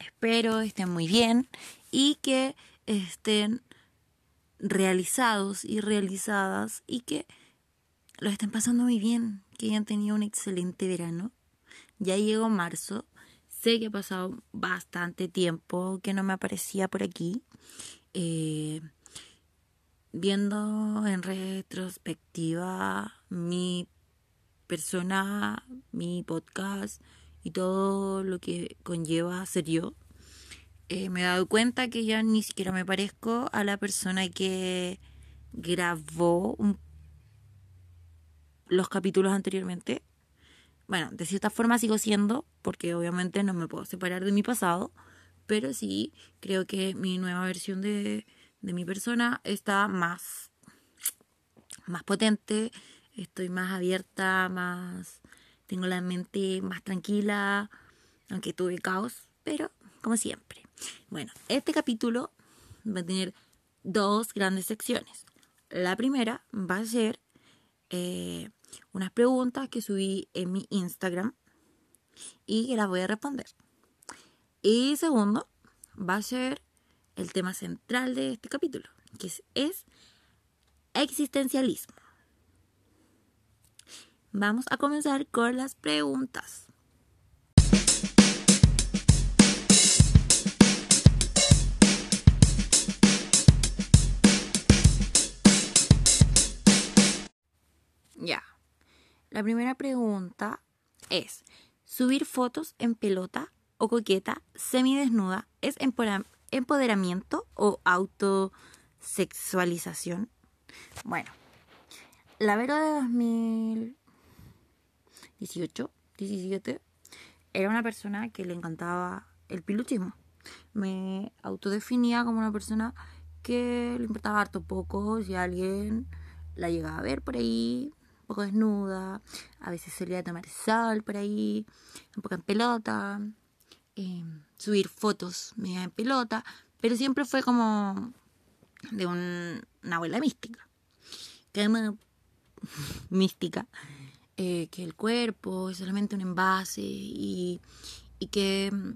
Espero estén muy bien y que estén realizados y realizadas y que lo estén pasando muy bien, que hayan tenido un excelente verano. Ya llegó marzo, sé que ha pasado bastante tiempo que no me aparecía por aquí. Eh, viendo en retrospectiva mi persona, mi podcast y todo lo que conlleva ser yo, eh, me he dado cuenta que ya ni siquiera me parezco a la persona que grabó los capítulos anteriormente. Bueno, de cierta forma sigo siendo, porque obviamente no me puedo separar de mi pasado, pero sí creo que mi nueva versión de, de mi persona está más, más potente, estoy más abierta, más tengo la mente más tranquila, aunque tuve caos, pero como siempre. Bueno, este capítulo va a tener dos grandes secciones. La primera va a ser eh, unas preguntas que subí en mi Instagram y que las voy a responder. Y segundo, va a ser el tema central de este capítulo, que es, es existencialismo. Vamos a comenzar con las preguntas. Ya. La primera pregunta es, ¿subir fotos en pelota o coqueta semidesnuda es empoderamiento o autosexualización? Bueno, la Vero de 2018, 17, era una persona que le encantaba el piluchismo. Me autodefinía como una persona que le importaba harto poco si alguien la llegaba a ver por ahí, un poco desnuda, a veces salía a tomar sol por ahí, un poco en pelota, eh, subir fotos media en pelota, pero siempre fue como de un- una abuela mística, que mística, eh, que el cuerpo es solamente un envase y, y que mm,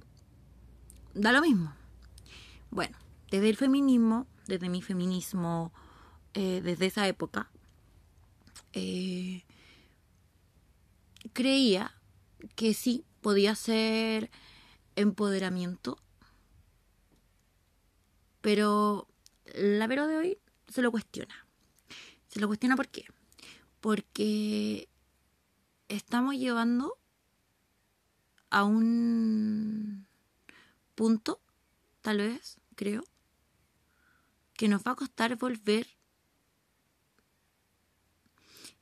da lo mismo. Bueno, desde el feminismo, desde mi feminismo, eh, desde esa época, eh, creía que sí podía ser empoderamiento, pero la Vero de hoy se lo cuestiona. Se lo cuestiona ¿por qué? Porque estamos llevando a un punto, tal vez, creo, que nos va a costar volver,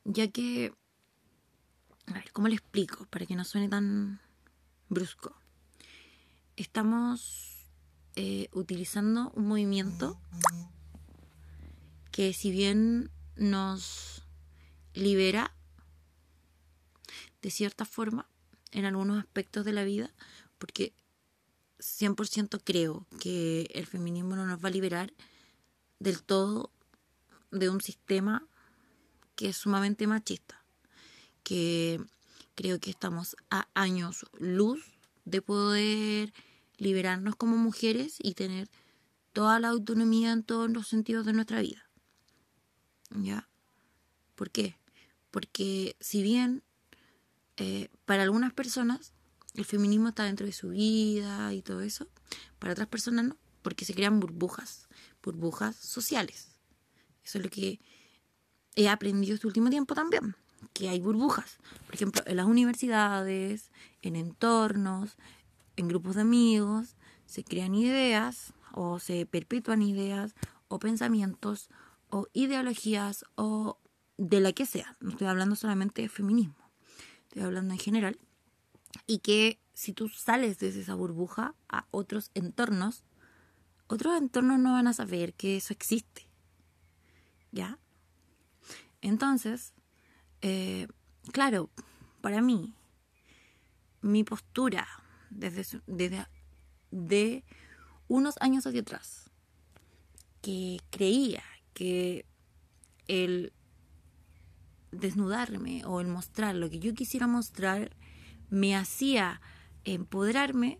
ya que, a ver, ¿cómo le explico? Para que no suene tan brusco. Estamos eh, utilizando un movimiento que si bien nos libera de cierta forma en algunos aspectos de la vida, porque 100% creo que el feminismo no nos va a liberar del todo de un sistema que es sumamente machista, que creo que estamos a años luz de poder liberarnos como mujeres y tener toda la autonomía en todos los sentidos de nuestra vida. ¿Ya? ¿Por qué? Porque si bien eh, para algunas personas el feminismo está dentro de su vida y todo eso, para otras personas no, porque se crean burbujas, burbujas sociales. Eso es lo que he aprendido este último tiempo también. que hay burbujas. Por ejemplo, en las universidades, en entornos, en grupos de amigos, se crean ideas o se perpetúan ideas o pensamientos o ideologías o de la que sea. No estoy hablando solamente de feminismo, estoy hablando en general. Y que si tú sales desde esa burbuja a otros entornos, otros entornos no van a saber que eso existe. ¿Ya? Entonces, eh, claro, para mí, mi postura desde, desde de unos años hacia atrás, que creía que el desnudarme o el mostrar lo que yo quisiera mostrar me hacía empoderarme,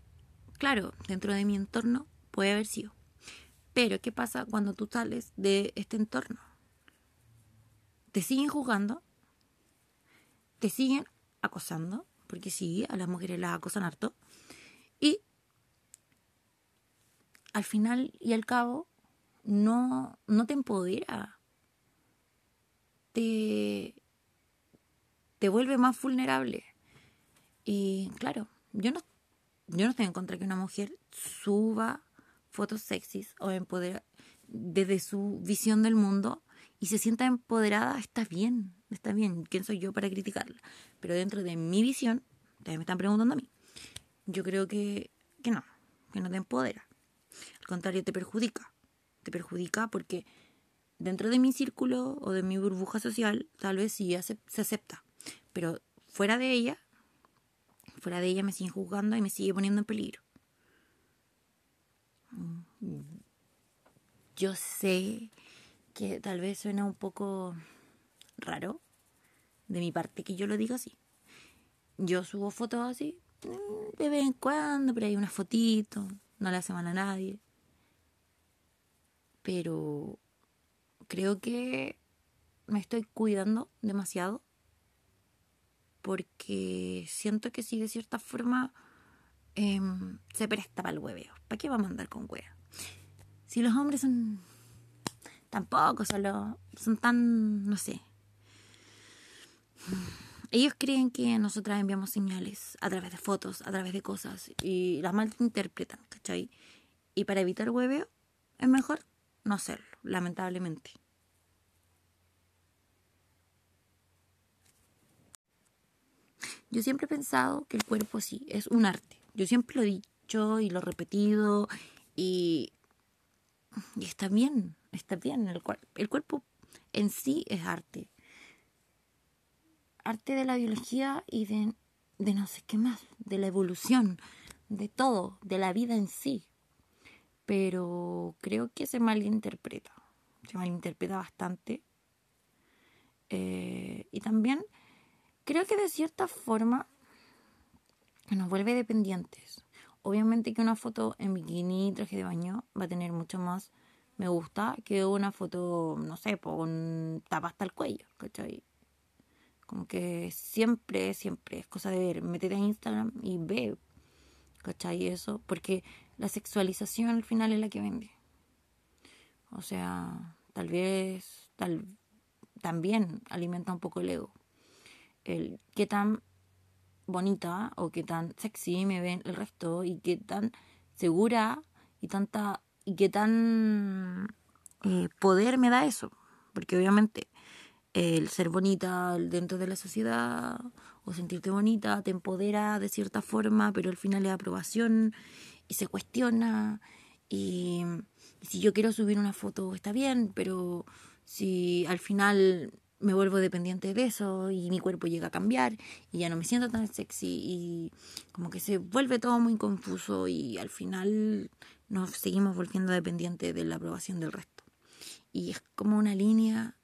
claro, dentro de mi entorno puede haber sido. Pero, ¿qué pasa cuando tú sales de este entorno? Te siguen juzgando, te siguen acosando, porque sí, a las mujeres las acosan harto, y al final y al cabo no, no te empodera, te, te vuelve más vulnerable. Y claro, yo no, yo no estoy en contra que una mujer suba fotos sexys o empodera desde su visión del mundo y se sienta empoderada, está bien, está bien. ¿Quién soy yo para criticarla? Pero dentro de mi visión, ustedes me están preguntando a mí, yo creo que, que no, que no te empodera. Al contrario, te perjudica. Te perjudica porque dentro de mi círculo o de mi burbuja social, tal vez sí se acepta. Pero fuera de ella, fuera de ella me siguen juzgando y me sigue poniendo en peligro. Yo sé que tal vez suena un poco raro de mi parte que yo lo diga así. Yo subo fotos así mm, de vez en cuando, pero hay una fotito, no le hace mal a nadie. Pero creo que me estoy cuidando demasiado porque siento que si de cierta forma em, se presta para el hueveo. ¿Para qué vamos a andar con hueá? Si los hombres son tampoco solo son tan, no sé. Ellos creen que nosotras enviamos señales a través de fotos, a través de cosas y las malinterpretan, ¿cachai? Y para evitar hueveo es mejor no hacerlo, lamentablemente. Yo siempre he pensado que el cuerpo sí es un arte. Yo siempre lo he dicho y lo he repetido y, está bien, está bien. El, el cuerpo en sí es arte. Arte de la biología y de, de no sé qué más, de la evolución, de todo, de la vida en sí. Pero creo que se malinterpreta. Se malinterpreta bastante. Eh, y también creo que de cierta forma nos vuelve dependientes. Obviamente que una foto en bikini, traje de baño, va a tener mucho más me gusta que una foto, no sé, con tapa hasta el cuello, ¿cachai? Como que siempre, siempre es cosa de ver. Métete a Instagram y ve, ¿cachai? Eso, porque la sexualización al final es la que vende. O sea, tal vez, tal, también alimenta un poco el ego el qué tan bonita o qué tan sexy me ven el resto y qué tan segura y tanta y qué tan eh, poder me da eso. Porque obviamente el ser bonita dentro de la sociedad o sentirte bonita te empodera de cierta forma pero al final es aprobación y se cuestiona. Y, y si yo quiero subir una foto está bien pero si al final me vuelvo dependiente de eso y mi cuerpo llega a cambiar y ya no me siento tan sexy y como que se vuelve todo muy confuso y al final nos seguimos volviendo dependientes de la aprobación del resto. Y es como una línea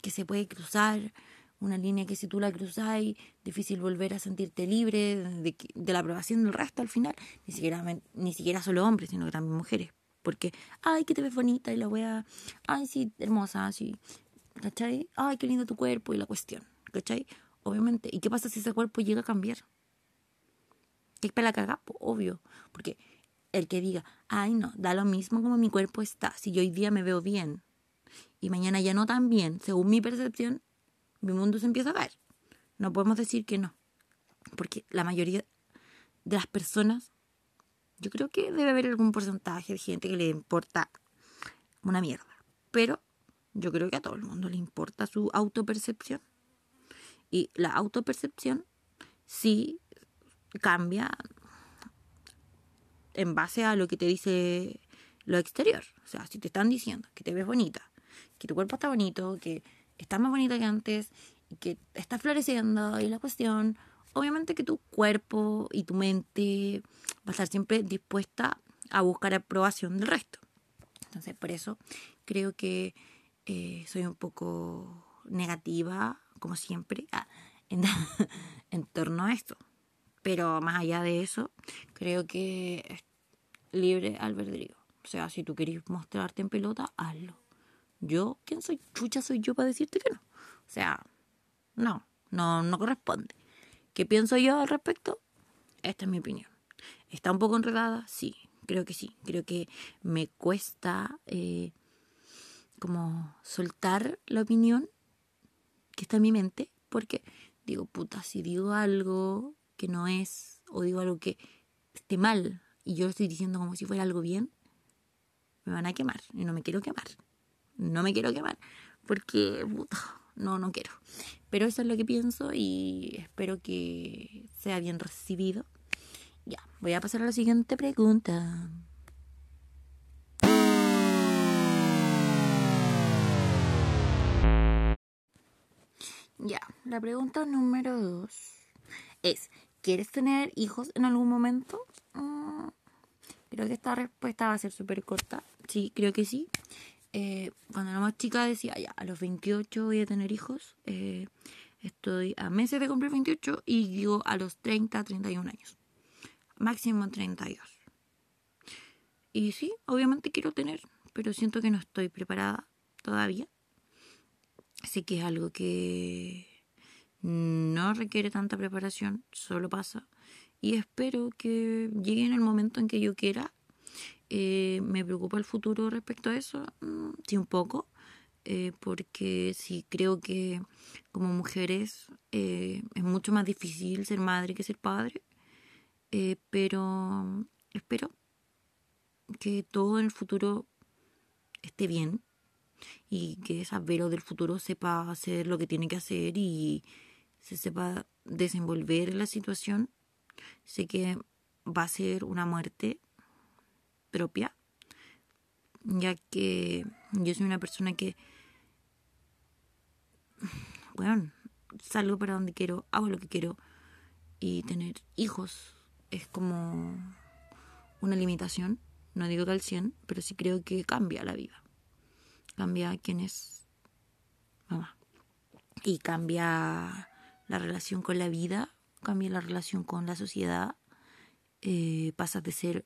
que se puede cruzar, una línea que si tú la cruzas difícil volver a sentirte libre de, de, la aprobación del resto al final, ni siquiera, ni siquiera solo hombres, sino que también mujeres. Porque, ay, que te ves bonita y la wea, ay, sí, hermosa, sí, ¿cachai? Ay, qué lindo tu cuerpo y la cuestión, ¿cachai? Obviamente. ¿Y qué pasa si ese cuerpo llega a cambiar? ¿Qué para la? Obvio. Porque el que diga, ay, no, da lo mismo como mi cuerpo está. Si yo hoy día me veo bien y mañana ya no tan bien, según mi percepción, mi mundo se empieza a caer. No podemos decir que no. Porque la mayoría de las personas, yo creo que debe haber algún porcentaje de gente que le importa una mierda. Pero yo creo que a todo el mundo le importa su autopercepción. Y la autopercepción sí cambia en base a lo que te dice lo exterior. O sea, si te están diciendo que te ves bonita, que tu cuerpo está bonito, que estás más bonita que antes y que estás floreciendo y la cuestión, obviamente que tu cuerpo y tu mente va a estar siempre dispuesta a buscar aprobación del resto. Entonces, por eso creo que eh, soy un poco negativa, como siempre, ah, en, torno a esto. Pero más allá de eso, creo que es libre albedrío. O sea, si tú querés mostrarte en pelota, hazlo. Yo, ¿quién soy? Chucha soy yo para decirte que no. O sea, no, no, no corresponde. ¿Qué pienso yo al respecto? Esta es mi opinión. ¿Está un poco enredada? Sí, creo que sí. Creo que me cuesta eh, como soltar la opinión que está en mi mente, porque digo, puta, si digo algo que no es, o digo algo que esté mal, y yo lo estoy diciendo como si fuera algo bien, me van a quemar, y no me quiero quemar. No me quiero quemar, porque, puta, no, no quiero. Pero eso es lo que pienso y espero que sea bien recibido. Ya, voy a pasar a la siguiente pregunta. Ya, la pregunta número dos es, ¿quieres tener hijos en algún momento? Mm, creo que esta respuesta va a ser súper corta. Sí, creo que sí. Eh, cuando era más chica decía, ya, a los 28 voy a tener hijos. Eh, estoy a meses de cumplir 28 y digo a los 30, 31 años. Máximo 32. Y sí, obviamente quiero tener, pero siento que no estoy preparada todavía. Así que es algo que no requiere tanta preparación, solo pasa. Y espero que llegue en el momento en que yo quiera. Eh, me preocupa el futuro respecto a eso, mm, sí, un poco. Eh, porque sí creo que como mujeres eh, es mucho más difícil ser madre que ser padre. pero espero que todo en el futuro esté bien y que esa Vero del futuro sepa hacer lo que tiene que hacer y se sepa desenvolver en la situación. Sé que va a ser una muerte propia, ya que yo soy una persona que, bueno, salgo para donde quiero, hago lo que quiero y tener hijos es como una limitación. No digo que al 100, pero sí creo que cambia la vida cambia quién es mamá. Y cambia la relación con la vida, cambia la relación con la sociedad. Eh, pasas de ser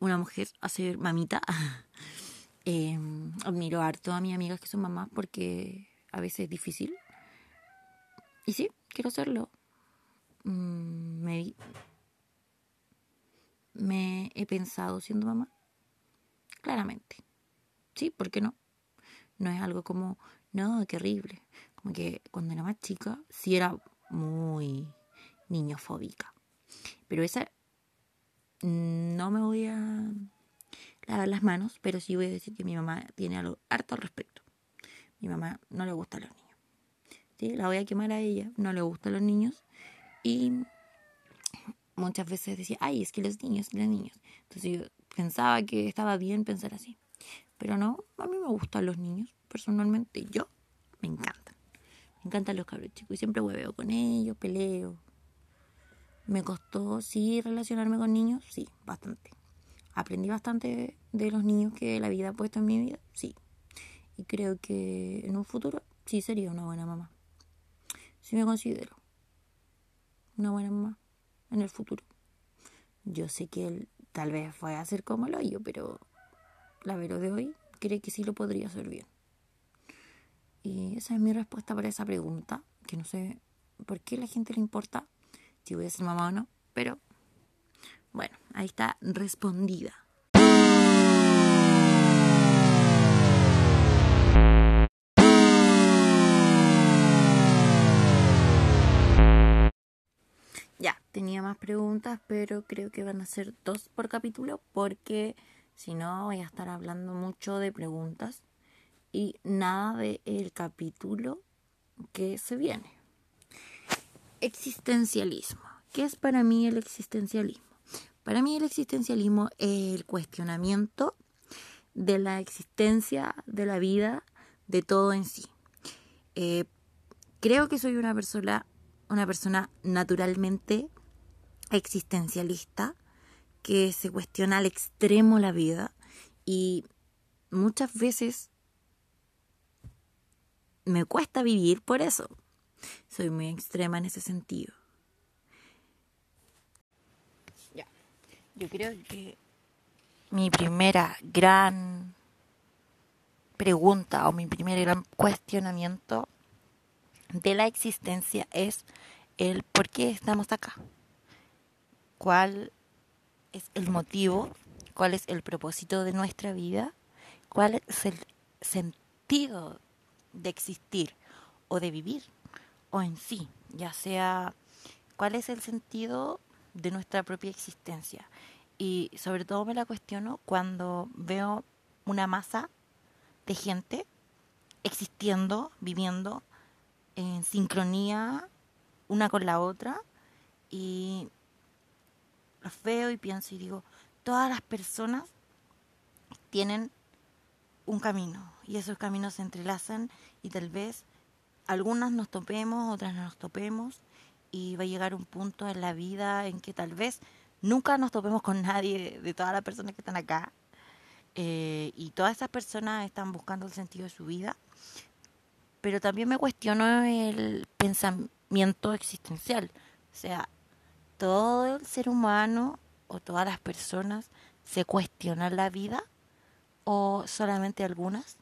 una mujer a ser mamita. eh, admiro harto a mis amigas que son mamás porque a veces es difícil. Y sí, quiero hacerlo. Mm, me, me he pensado siendo mamá. Claramente. Sí, ¿por qué no? No es algo como, no, qué horrible. Como que cuando era más chica, sí era muy niñofóbica. Pero esa, no me voy a lavar las manos, pero sí voy a decir que mi mamá tiene algo harto al respecto. Mi mamá no le gusta a los niños. ¿Sí? La voy a quemar a ella, no le gustan los niños. Y muchas veces decía, ay, es que los niños, los niños. Entonces yo pensaba que estaba bien pensar así. Pero no, a mí me gustan los niños. Personalmente, yo me encantan. Me encantan los cabros chicos y siempre hueveo con ellos, peleo. Me costó, sí, relacionarme con niños, sí, bastante. Aprendí bastante de los niños que la vida ha puesto en mi vida, sí. Y creo que en un futuro sí sería una buena mamá. Sí me considero una buena mamá en el futuro. Yo sé que él tal vez fue a ser como lo yo, pero la Vero de hoy cree que sí lo podría hacer bien. Y esa es mi respuesta para esa pregunta, que no sé por qué a la gente le importa si voy a ser mamá o no, pero bueno, ahí está respondida. Ya, tenía más preguntas, pero creo que van a ser dos por capítulo porque si no voy a estar hablando mucho de preguntas y nada del capítulo que se viene. Existencialismo. ¿Qué es para mí el existencialismo? Para mí el existencialismo es el cuestionamiento de la existencia, de la vida, de todo en sí. Eh, creo que soy una persona, una persona naturalmente existencialista que se cuestiona al extremo la vida y muchas veces me cuesta vivir por eso. Soy muy extrema en ese sentido. Ya. Yo creo que mi primera gran pregunta o mi primer gran cuestionamiento de la existencia es el por qué estamos acá. ¿Cuál es el motivo? ¿Cuál es el propósito de nuestra vida? ¿Cuál es el sentido de existir o de vivir? O en sí, ya sea cuál es el sentido de nuestra propia existencia. Y sobre todo me la cuestiono cuando veo una masa de gente existiendo, viviendo en sincronía una con la otra y los veo y pienso y digo, todas las personas tienen un camino y esos caminos se entrelazan y tal vez algunas nos topemos, otras no nos topemos y va a llegar un punto en la vida en que tal vez nunca nos topemos con nadie de todas las personas que están acá eh, y todas esas personas están buscando el sentido de su vida. Pero también me cuestiono el pensamiento existencial. O sea todo el ser humano o todas las personas se cuestionan la vida o solamente algunas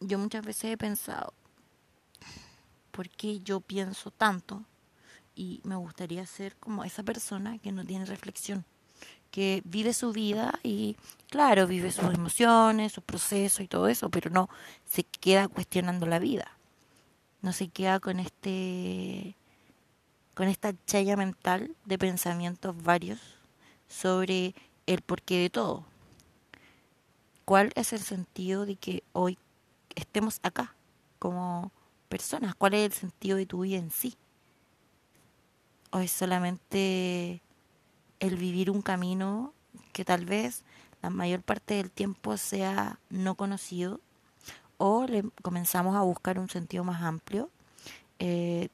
yo muchas veces he pensado por qué yo pienso tanto y me gustaría ser como esa persona que no tiene reflexión, que vive su vida y claro, vive sus emociones, su proceso y todo eso, pero no se queda cuestionando la vida. No se queda con este con esta chaya mental de pensamientos varios sobre el porqué de todo. ¿Cuál es el sentido de que hoy estemos acá como personas? ¿Cuál es el sentido de tu vida en sí? ¿O es solamente el vivir un camino que tal vez la mayor parte del tiempo sea no conocido? ¿O comenzamos a buscar un sentido más amplio? Eh,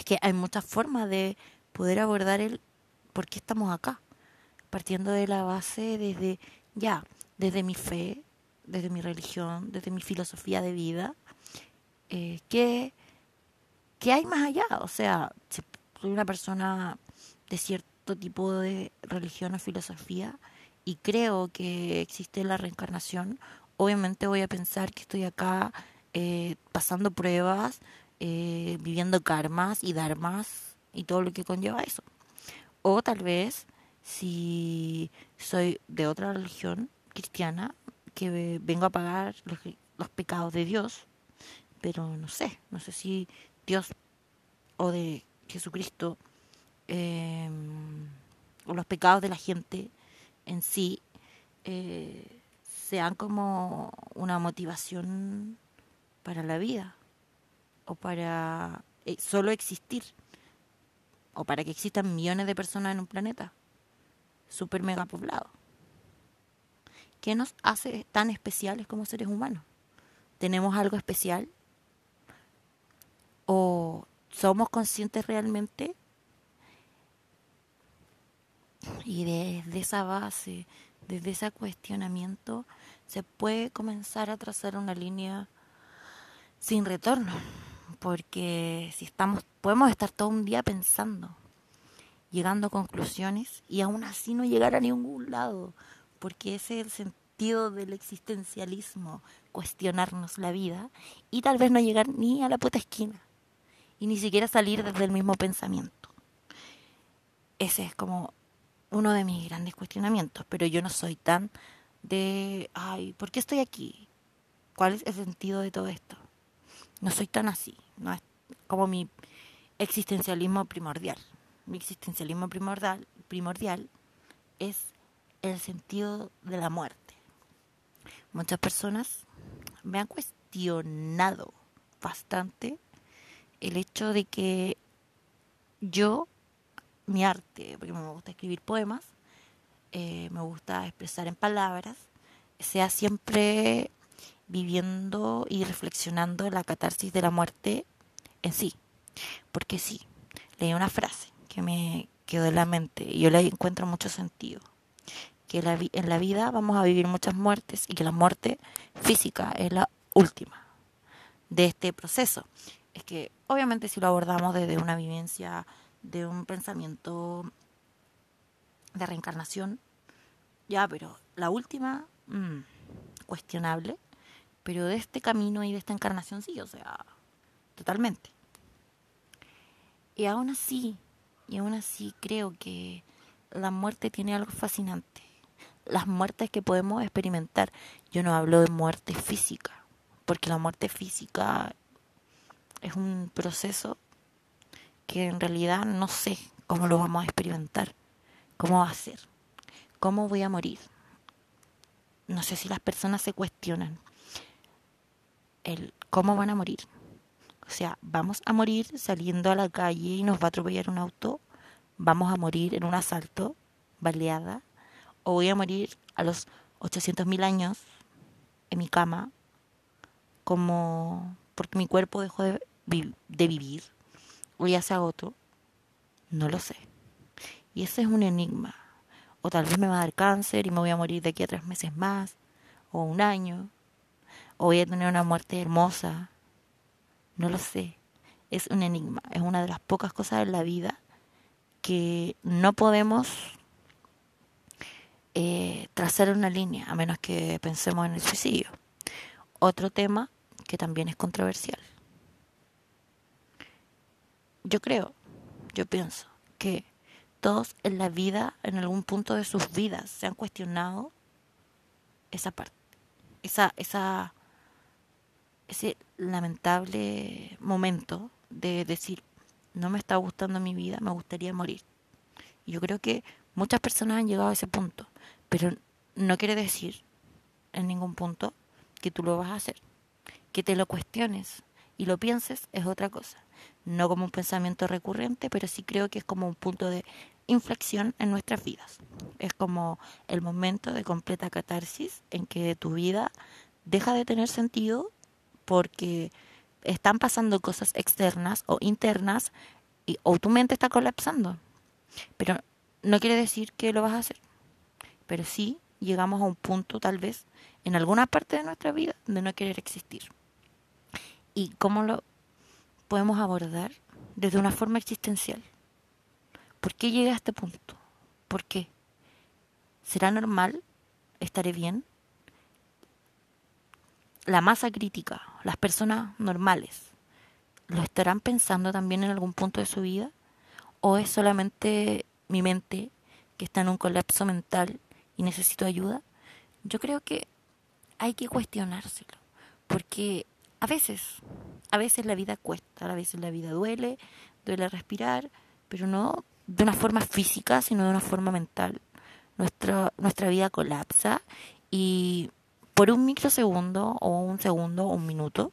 es que hay muchas formas de poder abordar el por qué estamos acá, partiendo de la base desde ya, desde mi fe, desde mi religión, desde mi filosofía de vida, eh, ¿qué, hay más allá? O sea, si soy una persona de cierto tipo de religión o filosofía y creo que existe la reencarnación, obviamente voy a pensar que estoy acá eh, pasando pruebas, eh, viviendo karmas y dharmas y todo lo que conlleva eso. O tal vez, si soy de otra religión cristiana, que vengo a pagar los, los pecados de Dios, pero no sé, no sé si Dios o de Jesucristo em, o los pecados de la gente en sí eh, sean como una motivación para la vida o para eh, solo existir o para que existan millones de personas en un planeta super mega poblado. ¿Qué nos hace tan especiales como seres humanos? ¿Tenemos algo especial? ¿O somos conscientes realmente? Y desde esa base, desde ese cuestionamiento, se puede comenzar a trazar una línea sin retorno. Porque si estamos, podemos estar todo un día pensando, llegando a conclusiones y aún así no llegar a ningún lado, porque ese es el sentido del existencialismo, cuestionarnos la vida y tal vez no llegar ni a la puta esquina y ni siquiera salir desde el mismo pensamiento. Ese es como uno de mis grandes cuestionamientos, pero yo no soy tan de, ay, ¿por qué estoy aquí? ¿Cuál es el sentido de todo esto? No soy tan así, no es como mi existencialismo primordial. Mi existencialismo primordial, primordial es el sentido de la muerte. Muchas personas me han cuestionado bastante el hecho de que yo, mi arte, porque me gusta escribir poemas, eh, me gusta expresar en palabras, sea siempre viviendo y reflexionando la catarsis de la muerte en sí. Porque sí, leí una frase que me quedó en la mente y yo le encuentro mucho sentido. Que en la vida vamos a vivir muchas muertes y que la muerte física es la última de este proceso. Es que obviamente si lo abordamos desde una vivencia, de un pensamiento de reencarnación, ya, pero la última, mmm, cuestionable, pero de este camino y de esta encarnación sí, o sea, totalmente. Y aún así, y aún así creo que la muerte tiene algo fascinante. Las muertes que podemos experimentar. Yo no hablo de muerte física, porque la muerte física es un proceso que en realidad no sé cómo lo vamos a experimentar, cómo va a ser, cómo voy a morir. No sé si las personas se cuestionan el cómo van a morir. O sea, vamos a morir saliendo a la calle y nos va a atropellar un auto, vamos a morir en un asalto, baleada, o voy a morir a los 800.000 años en mi cama, como porque mi cuerpo dejó de, de vivir, o ya se agotó, no lo sé. Y ese es un enigma. O tal vez me va a dar cáncer y me voy a morir de aquí a tres meses más, o un año, o voy a tener una muerte hermosa. No lo sé. Es un enigma. Es una de las pocas cosas en la vida que no podemos eh, trazar una línea, a menos que pensemos en el suicidio. Otro tema que también es controversial. Yo creo, yo pienso que todos en la vida, en algún punto de sus vidas, se han cuestionado esa parte, esa, esa ese lamentable momento de decir, no me está gustando mi vida, me gustaría morir. Yo creo que muchas personas han llegado a ese punto, pero no quiere decir en ningún punto que tú lo vas a hacer. Que te lo cuestiones y lo pienses es otra cosa. No como un pensamiento recurrente, pero sí creo que es como un punto de inflexión en nuestras vidas. Es como el momento de completa catarsis en que tu vida deja de tener sentido porque están pasando cosas externas o internas y, o tu mente está colapsando. Pero no quiere decir que lo vas a hacer. Pero sí llegamos a un punto tal vez en alguna parte de nuestra vida de no querer existir. ¿Y cómo lo podemos abordar? Desde una forma existencial. ¿Por qué llegué a este punto? ¿Por qué? ¿Será normal? ¿Estaré bien? La masa crítica, las personas normales, ¿lo estarán pensando también en algún punto de su vida? ¿O es solamente mi mente que está en un colapso mental y necesito ayuda? Yo creo que hay que cuestionárselo, porque a veces, a veces la vida cuesta, a veces la vida duele, duele respirar, pero no de una forma física, sino de una forma mental. Nuestra, nuestra vida colapsa y por un microsegundo o un segundo o un minuto,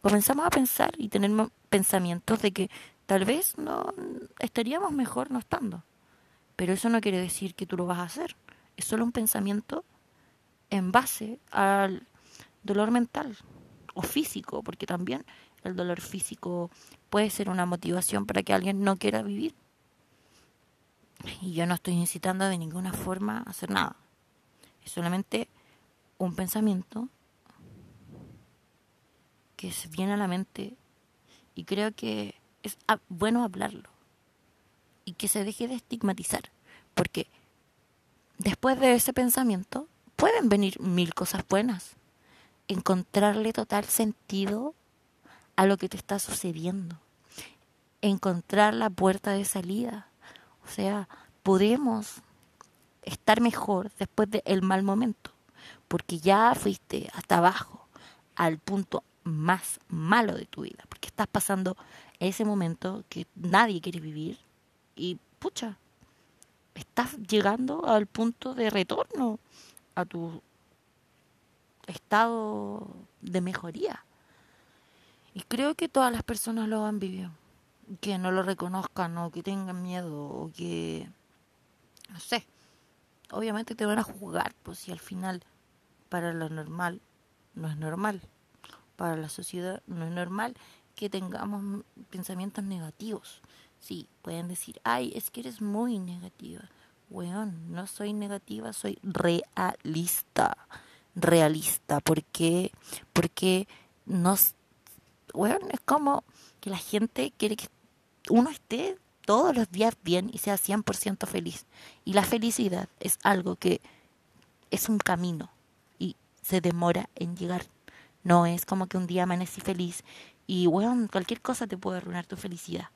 comenzamos a pensar y tener pensamientos de que tal vez no estaríamos mejor no estando. Pero eso no quiere decir que tú lo vas a hacer. Es solo un pensamiento en base al dolor mental o físico, porque también el dolor físico puede ser una motivación para que alguien no quiera vivir. Y yo no estoy incitando de ninguna forma a hacer nada. Es solamente un pensamiento que se viene a la mente y creo que es bueno hablarlo y que se deje de estigmatizar, porque después de ese pensamiento pueden venir mil cosas buenas, encontrarle total sentido a lo que te está sucediendo, encontrar la puerta de salida, o sea, podemos estar mejor después del mal momento porque ya fuiste hasta abajo, al punto más malo de tu vida, porque estás pasando ese momento que nadie quiere vivir y pucha, estás llegando al punto de retorno a tu estado de mejoría. Y creo que todas las personas lo han vivido. Que no lo reconozcan o que tengan miedo o que, no sé, obviamente te van a juzgar, pues si al final para lo normal no es normal, para la sociedad no es normal que tengamos pensamientos negativos. Sí, pueden decir, ay, es que eres muy negativa. Bueno, no soy negativa, soy realista. Realista, porque, porque nos, bueno, es como que la gente quiere que uno esté todos los días bien y sea 100% feliz. Y la felicidad es algo que es un camino se demora en llegar. No es como que un día amanecí feliz y, bueno, cualquier cosa te puede arruinar tu felicidad.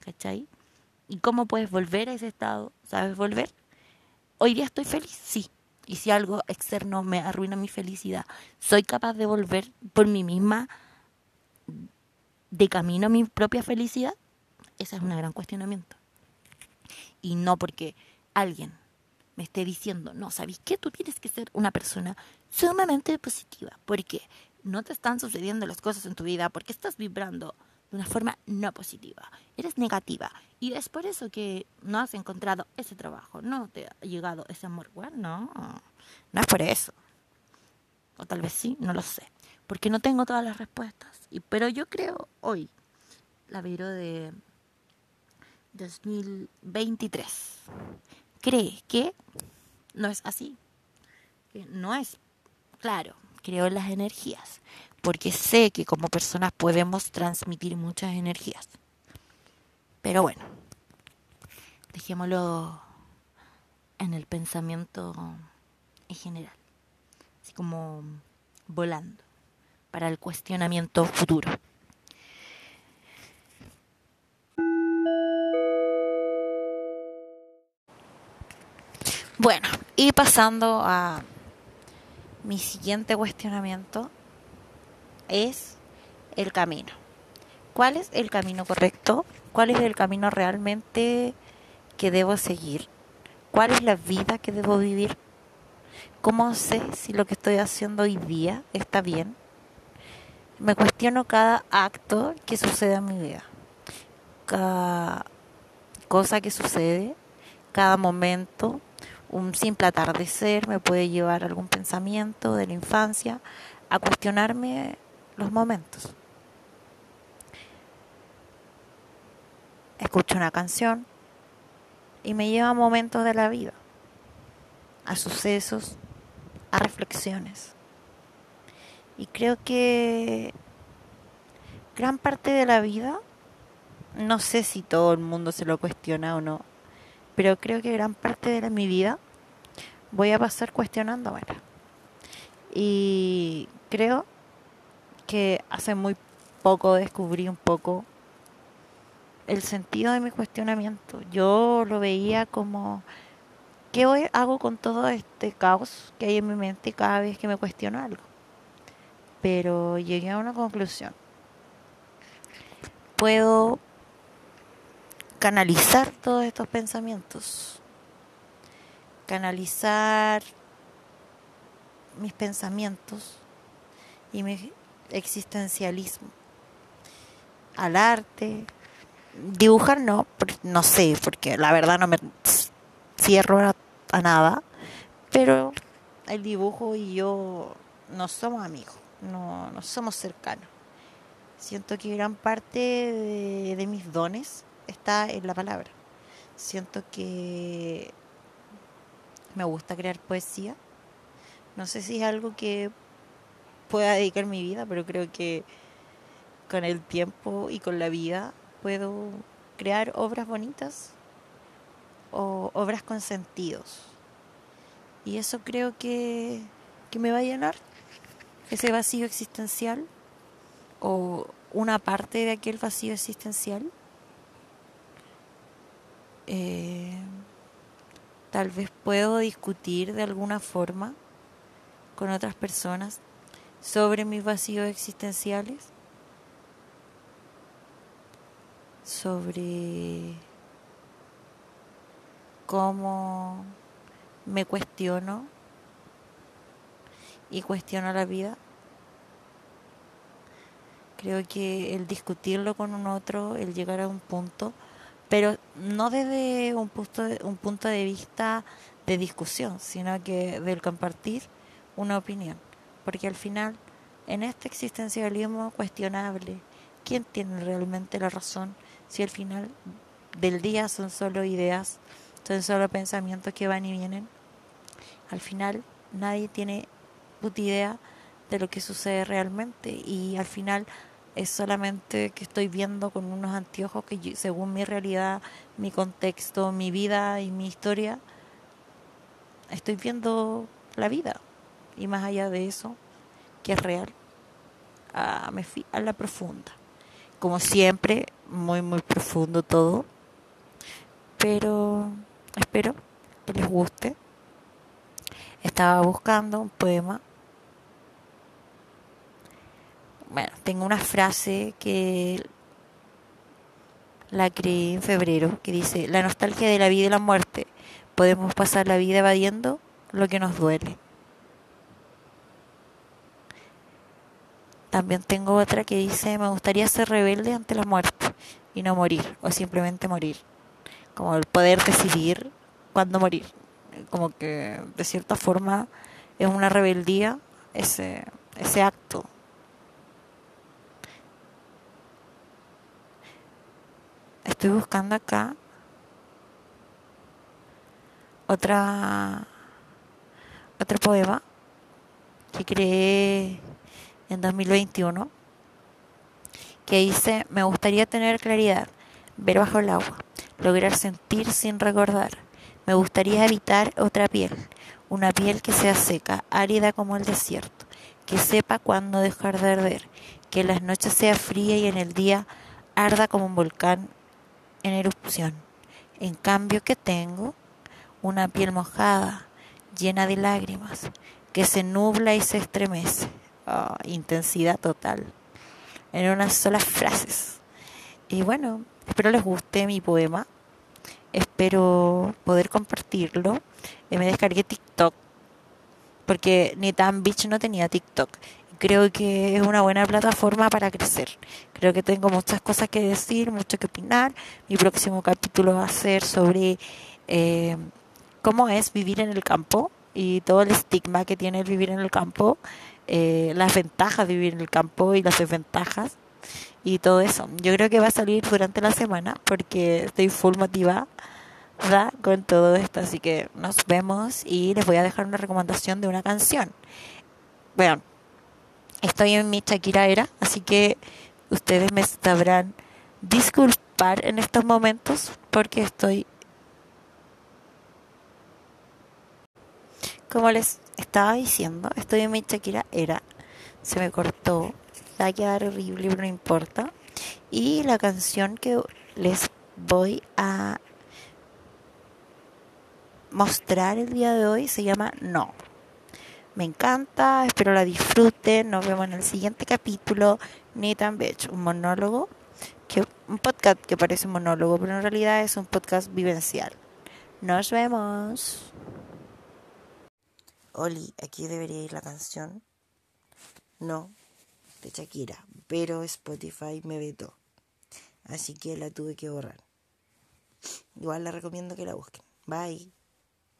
¿Cachai? ¿Y cómo puedes volver a ese estado? ¿Sabes volver? Hoy día estoy feliz, sí. Y si algo externo me arruina mi felicidad, ¿soy capaz de volver por mí misma de camino a mi propia felicidad? Ese es un gran cuestionamiento. Y no porque alguien me esté diciendo, no, ¿sabes qué? Tú tienes que ser una persona sumamente positiva, porque no te están sucediendo las cosas en tu vida, porque estás vibrando de una forma no positiva, eres negativa. Y es por eso que no has encontrado ese trabajo, no te ha llegado ese amor. Bueno, no, es por eso. O tal vez sí, no lo sé. Porque no tengo todas las respuestas. Y, pero yo creo hoy, la Vero de 2023, cree que no es así. Que no es claro. Creo las energías porque sé que como personas podemos transmitir muchas energías. Pero bueno, dejémoslo en el pensamiento en general, así como volando para el cuestionamiento futuro. Bueno, y pasando a mi siguiente cuestionamiento, es el camino. ¿Cuál es el camino correcto? ¿Cuál es el camino realmente que debo seguir? ¿Cuál es la vida que debo vivir? ¿Cómo sé si lo que estoy haciendo hoy día está bien? Me cuestiono cada acto que sucede en mi vida, cada cosa que sucede, cada momento, un simple atardecer me puede llevar a algún pensamiento de la infancia, a cuestionarme los momentos. Escucho una canción y me lleva a momentos de la vida, a sucesos, a reflexiones. Y creo que gran parte de la vida, no sé si todo el mundo se lo cuestiona o no, pero creo que gran parte de mi vida voy a pasar cuestionándome. Y creo que hace muy poco descubrí un poco el sentido de mi cuestionamiento. Yo lo veía como, ¿qué hoy hago con todo este caos que hay en mi mente cada vez que me cuestiono algo? Pero llegué a una conclusión. Puedo canalizar todos estos pensamientos, canalizar mis pensamientos y mi existencialismo al arte. Dibujar no, no sé, porque la verdad no me cierro a, nada, pero el dibujo y yo no somos amigos, no, no somos cercanos. Siento que gran parte de, de mis dones está en la palabra. Siento que me gusta crear poesía. No sé si es algo que pueda dedicar mi vida, pero creo que con el tiempo y con la vida puedo crear obras bonitas o obras con sentidos. Y eso creo que, que me va a llenar ese vacío existencial o una parte de aquel vacío existencial. Eh, tal vez puedo discutir de alguna forma con otras personas sobre mis vacíos existenciales. sobre cómo me cuestiono y cuestiono la vida. Creo que el discutirlo con un otro, el llegar a un punto, pero no desde un punto de, un punto de vista de discusión, sino que del compartir una opinión. Porque al final, en este existencialismo cuestionable, ¿quién tiene realmente la razón si al final del día son solo ideas, son solo pensamientos que van y vienen? Al final nadie tiene puta idea de lo que sucede realmente y al final es solamente que estoy viendo con unos anteojos que según mi realidad, mi contexto, mi vida y mi historia, estoy viendo la vida. Y más allá de eso, que es real, ah, me fui a la profunda. Como siempre, muy, muy profundo todo. Pero espero que les guste. Estaba buscando un poema. Bueno, tengo una frase que la creé en febrero, que dice, la nostalgia de la vida y la muerte. Podemos pasar la vida evadiendo lo que nos duele. También tengo otra que dice, me gustaría ser rebelde ante la muerte y no morir, o simplemente morir. Como el poder decidir cuándo morir. Como que de cierta forma es una rebeldía ese, ese acto. Estoy buscando acá otra otro poema que creé en 2021 que dice, me gustaría tener claridad, ver bajo el agua, lograr sentir sin recordar. Me gustaría evitar otra piel, una piel que sea seca, árida como el desierto, que sepa cuándo dejar de arder, que en las noches sea fría y en el día arda como un volcán en erupción. En cambio que tengo una piel mojada, llena de lágrimas, que se nubla y se estremece Ah, intensidad total en unas solas frases. Y bueno, espero les guste mi poema. Espero poder compartirlo. Eh, me descargué TikTok porque ni tan bitch no tenía TikTok. Creo que es una buena plataforma para crecer. Creo que tengo muchas cosas que decir, mucho que opinar. Mi próximo capítulo va a ser sobre eh, cómo es vivir en el campo y todo el estigma que tiene el vivir en el campo eh, las ventajas de vivir en el campo y las desventajas y todo eso. Yo creo que va a salir durante la semana porque estoy full motivada con todo esto. Así que nos vemos y les voy a dejar una recomendación de una canción. Bueno, estoy en mi Shakira era, así que ustedes me sabrán disculpar en estos momentos porque estoy como les estaba diciendo, estoy en mi Shakira era, se me cortó, va a horrible, pero no importa. Y la canción que les voy a mostrar el día de hoy se llama No. Me encanta, espero la disfruten. Nos vemos en el siguiente capítulo. Ni tan bitch, un monólogo, que, un podcast que parece un monólogo, pero en realidad es un podcast vivencial. Nos vemos. Oli, aquí debería ir la canción. No, de Shakira, pero Spotify me vetó. Así que la tuve que borrar. Igual la recomiendo que la busquen. Bye.